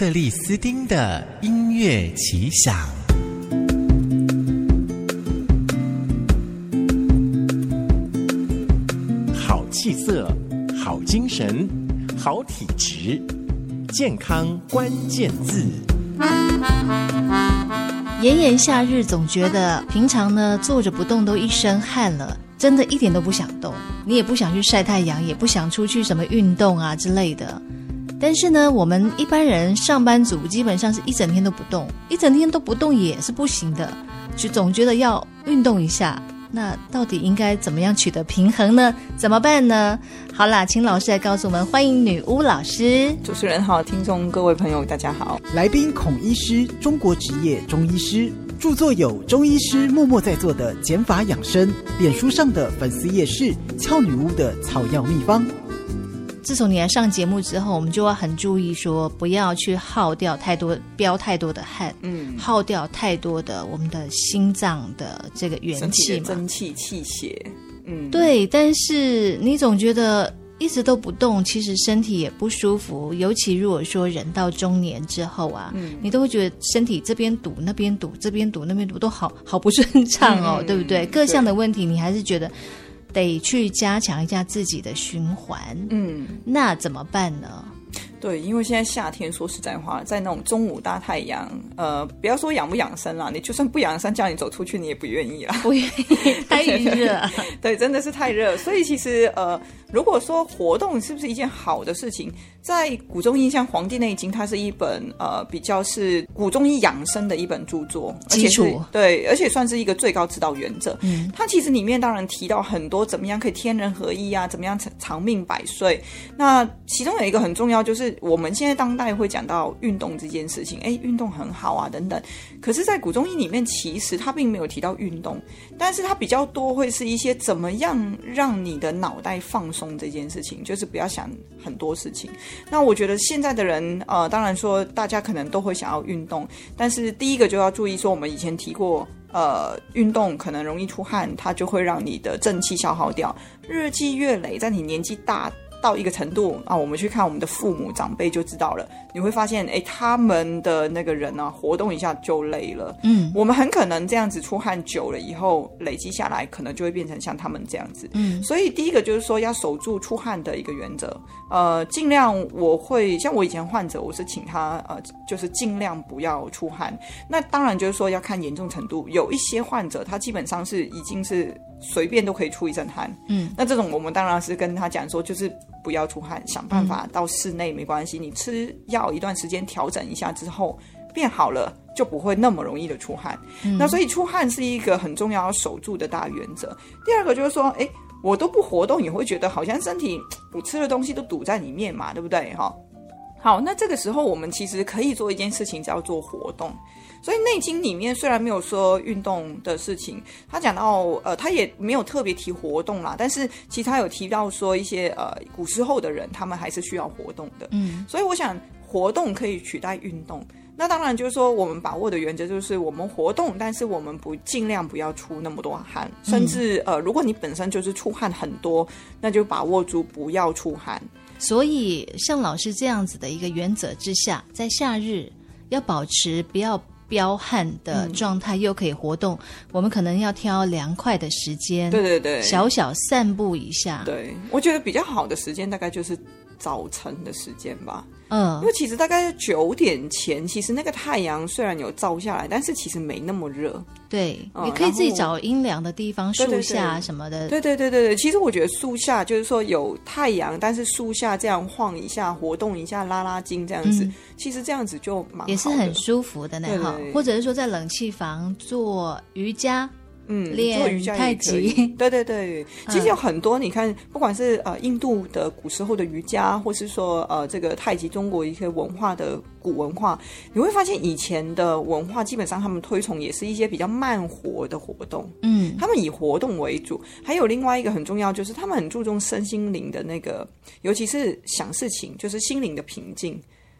克里斯汀的音乐奇想，好气色，好精神，好体质，健康关键字。炎炎夏日，总觉得平常呢坐着不动都一身汗了，真的一点都不想动。你也不想去晒太阳，也不想出去什么运动啊之类的。但是呢，我们一般人上班族基本上是一整天都不动，一整天都不动也是不行的，就总觉得要运动一下。那到底应该怎么样取得平衡呢？怎么办呢？好啦，请老师来告诉我们。欢迎女巫老师，主持人好，听众各位朋友大家好。来宾孔医师，中国职业中医师，著作有《中医师默默在做的减法养生》，脸书上的粉丝夜市俏女巫的草药秘方。自从你来上节目之后，我们就要很注意说，不要去耗掉太多、飙太多的汗，嗯，耗掉太多的我们的心脏的这个元气嘛，真气、气血，嗯，对。但是你总觉得一直都不动，其实身体也不舒服。尤其如果说人到中年之后啊，嗯，你都会觉得身体这边堵、那边堵、这边堵、那边堵，都好好不顺畅哦，嗯、对不对？各项的问题，你还是觉得。得去加强一下自己的循环，嗯，那怎么办呢？对，因为现在夏天，说实在话，在那种中午大太阳，呃，不要说养不养生啦，你就算不养生，叫你走出去，你也不愿意啦，不愿意，太热，对，真的是太热，所以其实呃。如果说活动是不是一件好的事情，在古中医像《黄帝内经》，它是一本呃比较是古中医养生的一本著作，基础对，而且算是一个最高指导原则。嗯，它其实里面当然提到很多怎么样可以天人合一啊，怎么样长长命百岁。那其中有一个很重要，就是我们现在当代会讲到运动这件事情，哎，运动很好啊等等。可是，在古中医里面，其实它并没有提到运动，但是它比较多会是一些怎么样让你的脑袋放松。这件事情就是不要想很多事情。那我觉得现在的人，呃，当然说大家可能都会想要运动，但是第一个就要注意说，我们以前提过，呃，运动可能容易出汗，它就会让你的正气消耗掉，日积月累，在你年纪大。到一个程度啊，我们去看我们的父母长辈就知道了。你会发现，哎，他们的那个人啊，活动一下就累了。嗯，我们很可能这样子出汗久了以后，累积下来，可能就会变成像他们这样子。嗯，所以第一个就是说要守住出汗的一个原则。呃，尽量我会像我以前患者，我是请他呃，就是尽量不要出汗。那当然就是说要看严重程度，有一些患者他基本上是已经是。随便都可以出一身汗，嗯，那这种我们当然是跟他讲说，就是不要出汗，想办法到室内没关系。你吃药一段时间调整一下之后变好了，就不会那么容易的出汗。嗯，那所以出汗是一个很重要要守住的大原则。第二个就是说，哎，我都不活动，你会觉得好像身体我吃的东西都堵在里面嘛，对不对？哈，好，那这个时候我们其实可以做一件事情，叫做活动。所以《内经》里面虽然没有说运动的事情，他讲到呃，他也没有特别提活动啦，但是其实他有提到说一些呃，古时候的人他们还是需要活动的。嗯，所以我想活动可以取代运动。那当然就是说我们把握的原则就是我们活动，但是我们不尽量不要出那么多汗，甚至呃，如果你本身就是出汗很多，那就把握住不要出汗。所以像老师这样子的一个原则之下，在夏日要保持不要。彪悍的状态又可以活动，嗯，我们可能要挑凉快的时间，对对对，小小散步一下。对，我觉得比较好的时间大概就是早晨的时间吧。嗯，因为其实大概九点前，其实那个太阳虽然有照下来，但是其实没那么热。对，嗯、你可以自己找阴凉的地方，树下什么的。对对对对对，其实我觉得树下就是说有太阳，但是树下这样晃一下、活动一下、拉拉筋这样子，嗯、其实这样子就蛮好，也是很舒服的那哈。或者是说在冷气房做瑜伽。嗯，做瑜伽太极。对对对，其实有很多，你看，不管是呃印度的古时候的瑜伽，或是说呃这个太极中国一些文化的古文化，你会发现以前的文化基本上他们推崇也是一些比较慢活的活动。嗯，他们以活动为主。还有另外一个很重要，就是他们很注重身心灵的那个，尤其是想事情，就是心灵的平静。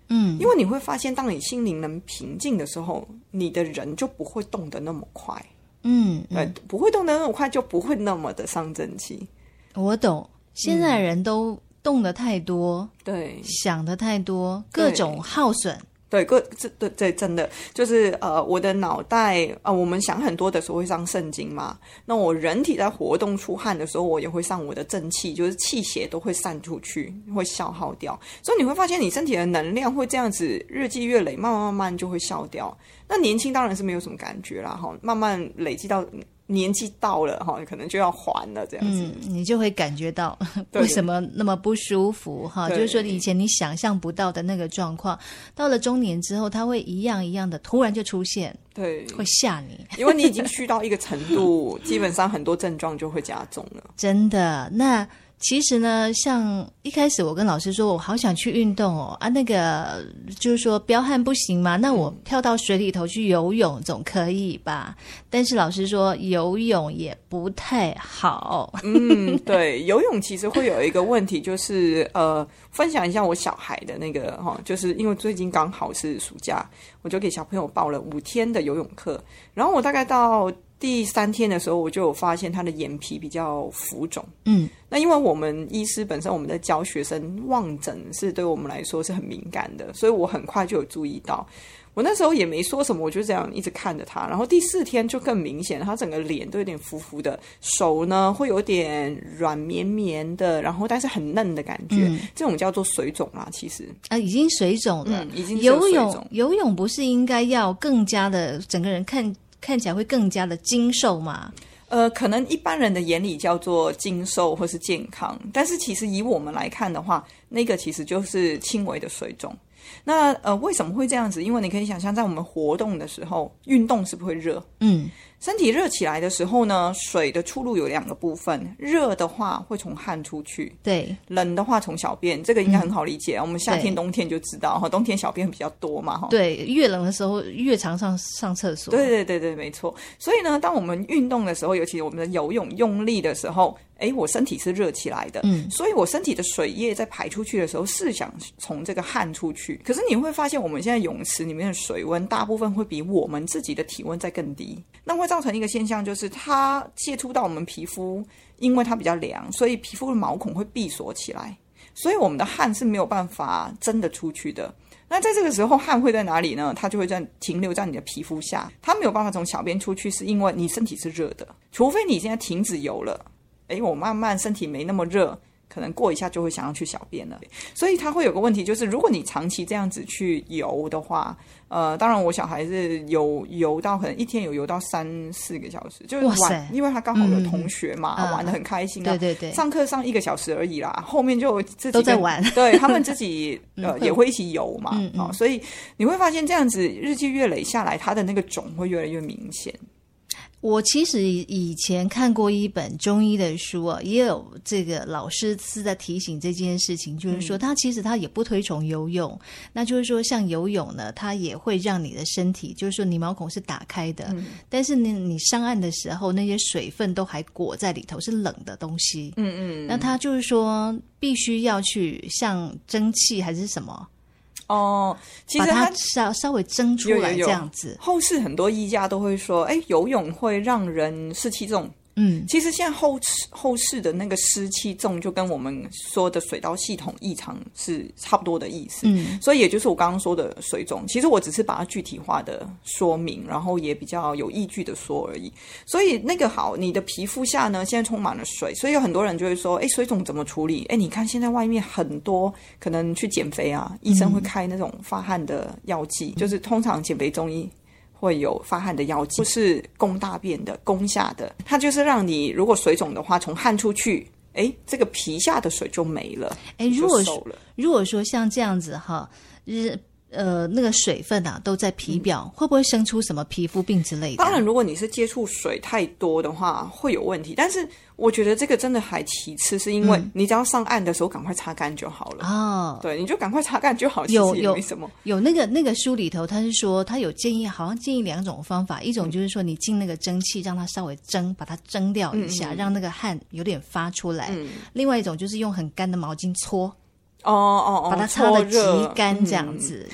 嗯，因为你会发现，当你心灵能平静的时候，你的人就不会动得那么快。嗯，对，不会动得那么快，就不会那么的伤正气。我懂，现在人都动的太多，对，想的太多，各种耗损。对，个这对对，真的就是呃，我的脑袋啊、呃，我们想很多的时候会上肾经嘛。那我人体在活动出汗的时候，我也会上我的正气，就是气血都会散出去，会消耗掉。所以你会发现，你身体的能量会这样子日积月累，慢慢慢慢就会消掉。那年轻当然是没有什么感觉啦，哈，慢慢累积到。年纪到了哈，可能就要还了这样子，嗯，你就会感觉到为什么那么不舒服哈。就是说，以前你想象不到的那个状况，到了中年之后，它会一样一样的突然就出现，对，会吓你，因为你已经 虚到一个程度，基本上很多症状就会加重了。真的，那。其实呢，像一开始我跟老师说，我好想去运动哦，啊，那个就是说彪悍不行吗？那我跳到水里头去游泳总可以吧？但是老师说游泳也不太好。嗯，对，游泳其实会有一个问题，就是 呃，分享一下我小孩的那个哈，就是因为最近刚好是暑假，我就给小朋友报了五天的游泳课，然后我大概到。第三天的时候，我就有发现他的眼皮比较浮肿。嗯，那因为我们医师本身我们在教学生望诊是对我们来说是很敏感的，所以我很快就有注意到。我那时候也没说什么，我就这样一直看着他。然后第四天就更明显，他整个脸都有点浮浮的，手呢会有点软绵绵的，然后但是很嫩的感觉。嗯、这种叫做水肿啦，其实啊，已经水肿了。嗯、已经游泳游泳不是应该要更加的整个人看。看起来会更加的精瘦嘛？呃，可能一般人的眼里叫做精瘦或是健康，但是其实以我们来看的话，那个其实就是轻微的水肿。那呃，为什么会这样子？因为你可以想象，在我们活动的时候，运动是不是会热？嗯。身体热起来的时候呢，水的出路有两个部分，热的话会从汗出去，对；冷的话从小便，这个应该很好理解。嗯、我们夏天、冬天就知道哈，冬天小便比较多嘛哈。对，越冷的时候越常上上厕所。对对对对，没错。所以呢，当我们运动的时候，尤其我们的游泳用力的时候。哎，我身体是热起来的，嗯，所以我身体的水液在排出去的时候是想从这个汗出去。可是你会发现，我们现在泳池里面的水温大部分会比我们自己的体温再更低，那会造成一个现象，就是它接触到我们皮肤，因为它比较凉，所以皮肤的毛孔会闭锁起来，所以我们的汗是没有办法真的出去的。那在这个时候，汗会在哪里呢？它就会在停留在你的皮肤下，它没有办法从小便出去，是因为你身体是热的，除非你现在停止游了。诶，我慢慢身体没那么热，可能过一下就会想要去小便了。所以它会有个问题，就是如果你长期这样子去游的话，呃，当然我小孩是游游到可能一天有游到三四个小时，就是玩，因为他刚好有同学嘛，嗯、玩的很开心啊。对对对，上课上一个小时而已啦，后面就自己都在玩，对他们自己 呃也会一起游嘛。嗯嗯、哦，所以你会发现这样子日积月累下来，他的那个肿会越来越明显。我其实以前看过一本中医的书啊，也有这个老师是在提醒这件事情，就是说他其实他也不推崇游泳，嗯、那就是说像游泳呢，它也会让你的身体，就是说你毛孔是打开的，嗯、但是你你上岸的时候，那些水分都还裹在里头，是冷的东西，嗯嗯，那他就是说必须要去像蒸汽还是什么。哦，其实它稍稍微蒸出来这样子。后世很多医家都会说，哎，游泳会让人湿气重。嗯，其实现在后后世的那个湿气重，就跟我们说的水道系统异常是差不多的意思。嗯，所以也就是我刚刚说的水肿，其实我只是把它具体化的说明，然后也比较有依据的说而已。所以那个好，你的皮肤下呢，现在充满了水，所以有很多人就会说，哎，水肿怎么处理？哎，你看现在外面很多可能去减肥啊，医生会开那种发汗的药剂，嗯、就是通常减肥中医。会有发汗的药剂，不是攻大便的，攻下的，它就是让你如果水肿的话，从汗出去，哎，这个皮下的水就没了，哎，如果说如果说像这样子哈，日。呃，那个水分啊，都在皮表，嗯、会不会生出什么皮肤病之类的？当然，如果你是接触水太多的话，会有问题。但是，我觉得这个真的还其次，是因为你只要上岸的时候赶快擦干就好了。哦、嗯，对，你就赶快擦干就好。有有没什么？有，有那个那个书里头，他是说他有建议，好像建议两种方法，一种就是说你进那个蒸汽，让它稍微蒸，把它蒸掉一下，嗯、让那个汗有点发出来。嗯、另外一种就是用很干的毛巾搓。哦哦哦，把它擦的极干这样子。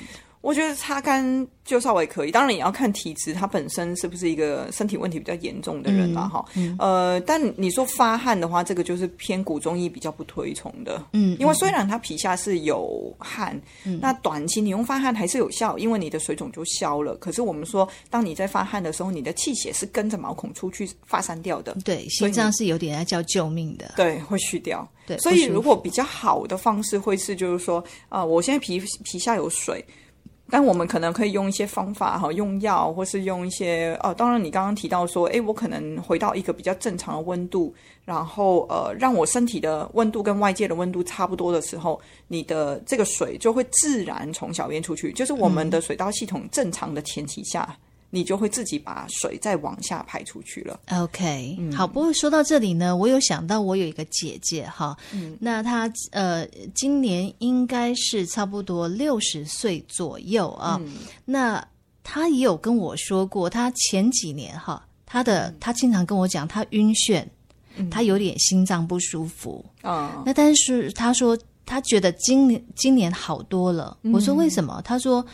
我觉得擦干就稍微可以，当然也要看体质，他本身是不是一个身体问题比较严重的人啦，哈、嗯。呃，但你说发汗的话，这个就是偏古中医比较不推崇的。嗯，因为虽然他皮下是有汗，嗯、那短期你用发汗还是有效，因为你的水肿就消了。可是我们说，当你在发汗的时候，你的气血是跟着毛孔出去发散掉的。对，心脏是有点要叫救命的。对，会去掉。对，所以如果比较好的方式会是，就是说，啊、呃，我现在皮皮下有水。但我们可能可以用一些方法哈，用药或是用一些哦，当然你刚刚提到说，诶，我可能回到一个比较正常的温度，然后呃，让我身体的温度跟外界的温度差不多的时候，你的这个水就会自然从小便出去，就是我们的水道系统正常的前提下。嗯你就会自己把水再往下排出去了。OK，、嗯、好。不过说到这里呢，我有想到我有一个姐姐哈，嗯，那她呃今年应该是差不多六十岁左右啊。嗯、那她也有跟我说过，她前几年哈，她的她经常跟我讲，她晕眩，她有点心脏不舒服啊。嗯、那但是她说她觉得今年今年好多了。我说为什么？她说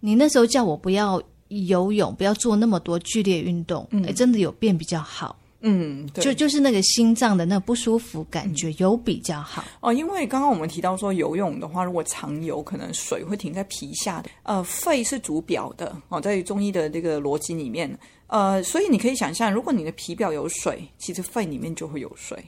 你那时候叫我不要。游泳不要做那么多剧烈运动，哎、嗯，真的有变比较好。嗯，对，就就是那个心脏的那个不舒服感觉有比较好、嗯、哦。因为刚刚我们提到说游泳的话，如果常游，可能水会停在皮下的。呃，肺是主表的哦，在中医的这个逻辑里面，呃，所以你可以想象，如果你的皮表有水，其实肺里面就会有水。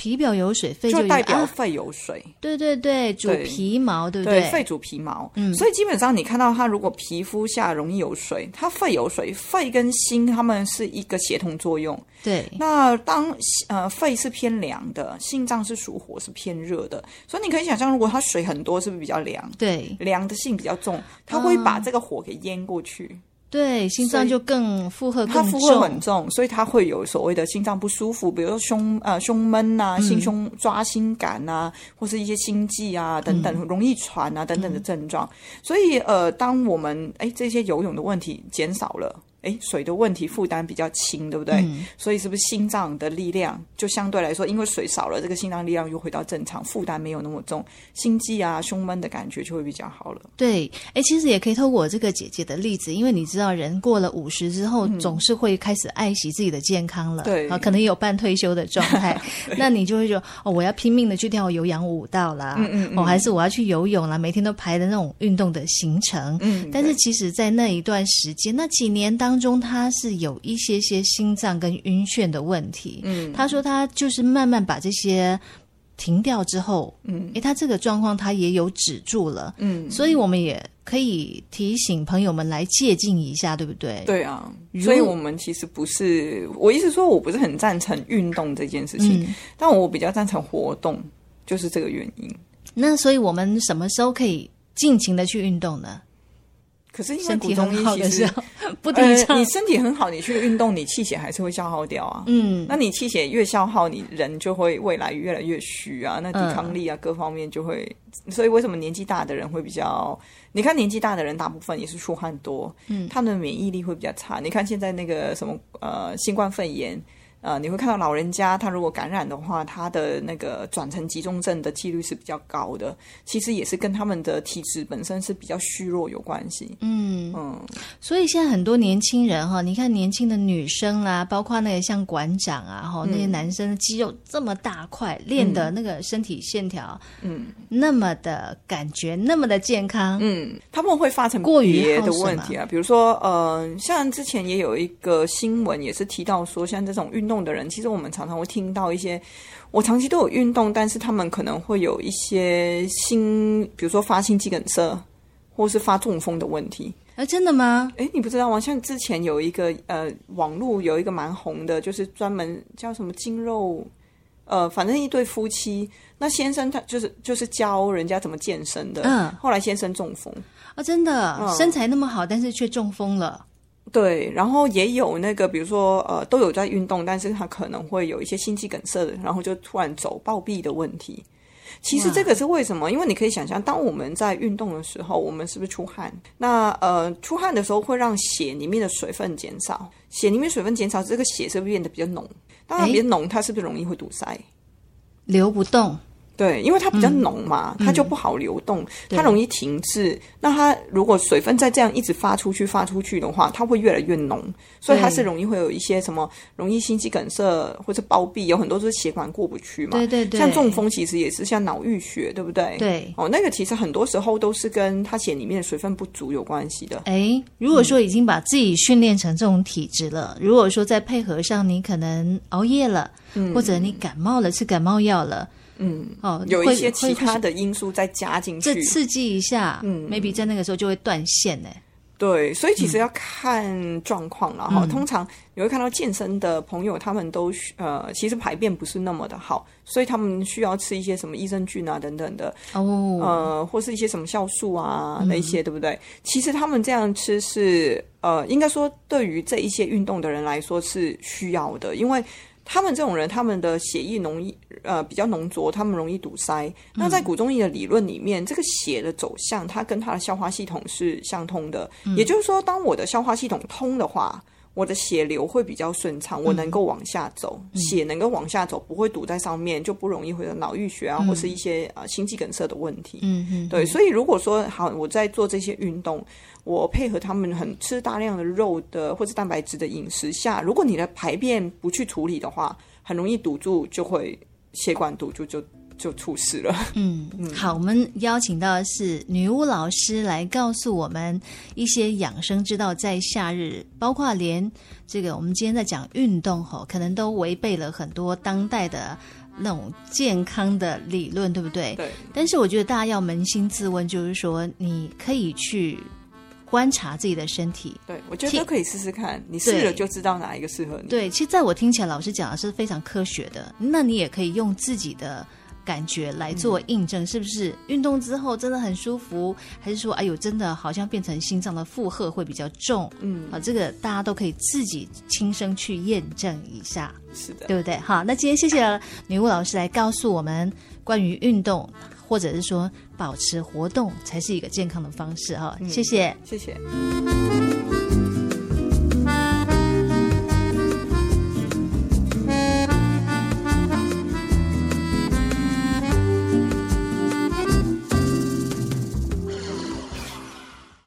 皮表有水，肺就，就代表肺有水。啊、对对对，主皮毛，对，对不对？对，肺主皮毛。嗯，所以基本上你看到它，如果皮肤下容易有水，它肺有水，肺跟心它们是一个协同作用。对。那当呃肺是偏凉的，心脏是属火，是偏热的，所以你可以想象，如果它水很多，是不是比较凉？对，凉的性比较重，它会把这个火给淹过去。啊对，心脏就更负荷更重，它负荷很重，所以它会有所谓的心脏不舒服，比如说胸呃胸闷呐、啊、心胸抓心感呐、啊，嗯、或是一些心悸啊等等，容易喘啊等等的症状。嗯、所以呃，当我们哎这些游泳的问题减少了。哎，水的问题负担比较轻，对不对？嗯、所以是不是心脏的力量就相对来说，因为水少了，这个心脏力量又回到正常，负担没有那么重，心悸啊、胸闷的感觉就会比较好了。对，哎，其实也可以透过我这个姐姐的例子，因为你知道，人过了五十之后，总是会开始爱惜自己的健康了，对、嗯，啊，可能有半退休的状态，那你就会说，哦，我要拼命的去跳有氧舞蹈啦，嗯嗯，嗯。哦，还是我要去游泳啦，每天都排的那种运动的行程，嗯，但是其实，在那一段时间，那几年当。当中他是有一些些心脏跟晕眩的问题，嗯，他说他就是慢慢把这些停掉之后，嗯，诶，他这个状况他也有止住了，嗯，所以我们也可以提醒朋友们来借鉴一下，对不对？对啊，所以我们其实不是，我意思说我不是很赞成运动这件事情，嗯，但我比较赞成活动，就是这个原因。那所以我们什么时候可以尽情的去运动呢？可是因为古中医其实 不提倡、呃、你身体很好，你去运动，你气血还是会消耗掉啊。嗯，那你气血越消耗，你人就会未来越来越虚啊。那抵抗力啊，各方面就会。嗯、所以为什么年纪大的人会比较？你看年纪大的人，大部分也是出汗多，嗯，他们的免疫力会比较差。你看现在那个什么呃，新冠肺炎。呃，你会看到老人家，他如果感染的话，他的那个转成急中症的几率是比较高的。其实也是跟他们的体质本身是比较虚弱有关系。嗯。嗯，所以现在很多年轻人哈，你看年轻的女生啦，包括那个像馆长啊哈，那些男生的肌肉这么大块，嗯、练的那个身体线条，嗯，那么的感觉那么的健康，嗯，他们会发成过于的问题啊，比如说呃，像之前也有一个新闻也是提到说，像这种运动的人，其实我们常常会听到一些，我长期都有运动，但是他们可能会有一些心，比如说发心肌梗塞，或是发中风的问题。啊，真的吗？哎，你不知道吗？像之前有一个呃，网络有一个蛮红的，就是专门叫什么筋肉，呃，反正一对夫妻，那先生他就是就是教人家怎么健身的，嗯，后来先生中风啊，真的，嗯，身材那么好，但是却中风了。对，然后也有那个，比如说，呃，都有在运动，但是他可能会有一些心肌梗塞的，然后就突然走暴毙的问题。其实这个是为什么？因为你可以想象，当我们在运动的时候，我们是不是出汗？那呃，出汗的时候会让血里面的水分减少，血里面水分减少，这个血是不是变得比较浓？当然，比较浓，它是不是容易会堵塞？流不动。对，因为它比较浓嘛，嗯、它就不好流动，嗯、它容易停滞。那它如果水分再这样一直发出去、发出去的话，它会越来越浓，所以它是容易会有一些什么容易心肌梗塞或者包闭，有很多都是血管过不去嘛。对对对，像中风其实也是像脑淤血，对不对？对。哦，那个其实很多时候都是跟它血里面的水分不足有关系的。哎，如果说已经把自己训练成这种体质了，嗯、如果说再配合上你可能熬夜了，嗯、或者你感冒了吃感冒药了。嗯，哦，有一些其他的因素再加进去，这刺激一下，嗯，maybe 在那个时候就会断线呢。对，所以其实要看状况了哈。嗯、通常你会看到健身的朋友，他们都呃，其实排便不是那么的好，所以他们需要吃一些什么益生菌啊等等的哦，呃，或是一些什么酵素啊那一些，对不对？嗯、其实他们这样吃是呃，应该说对于这一些运动的人来说是需要的，因为。他们这种人，他们的血液浓易呃比较浓浊，他们容易堵塞。那在古中医的理论里面，嗯、这个血的走向，它跟它的消化系统是相通的。嗯、也就是说，当我的消化系统通的话，我的血流会比较顺畅，我能够往下走，嗯、血能够往下走，不会堵在上面，就不容易会有脑淤血啊，嗯、或是一些呃心肌梗塞的问题。嗯嗯，对。所以如果说好，我在做这些运动。我配合他们很吃大量的肉的或者蛋白质的饮食下，如果你的排便不去处理的话，很容易堵住，就会血管堵住，就就出事了。嗯，嗯好，我们邀请到的是女巫老师来告诉我们一些养生之道，在夏日，包括连这个我们今天在讲运动吼，可能都违背了很多当代的那种健康的理论，对不对？对。但是我觉得大家要扪心自问，就是说你可以去。观察自己的身体，对，我觉得都可以试试看，你试了就知道哪一个适合你。对，其实在我听起来，老师讲的是非常科学的。那你也可以用自己的感觉来做印证，嗯、是不是？运动之后真的很舒服，还是说，哎呦，真的好像变成心脏的负荷会比较重？嗯，啊，这个大家都可以自己亲身去验证一下，是的，对不对？好，那今天谢谢女巫老师来告诉我们关于运动。或者是说，保持活动才是一个健康的方式哈。谢谢，谢谢。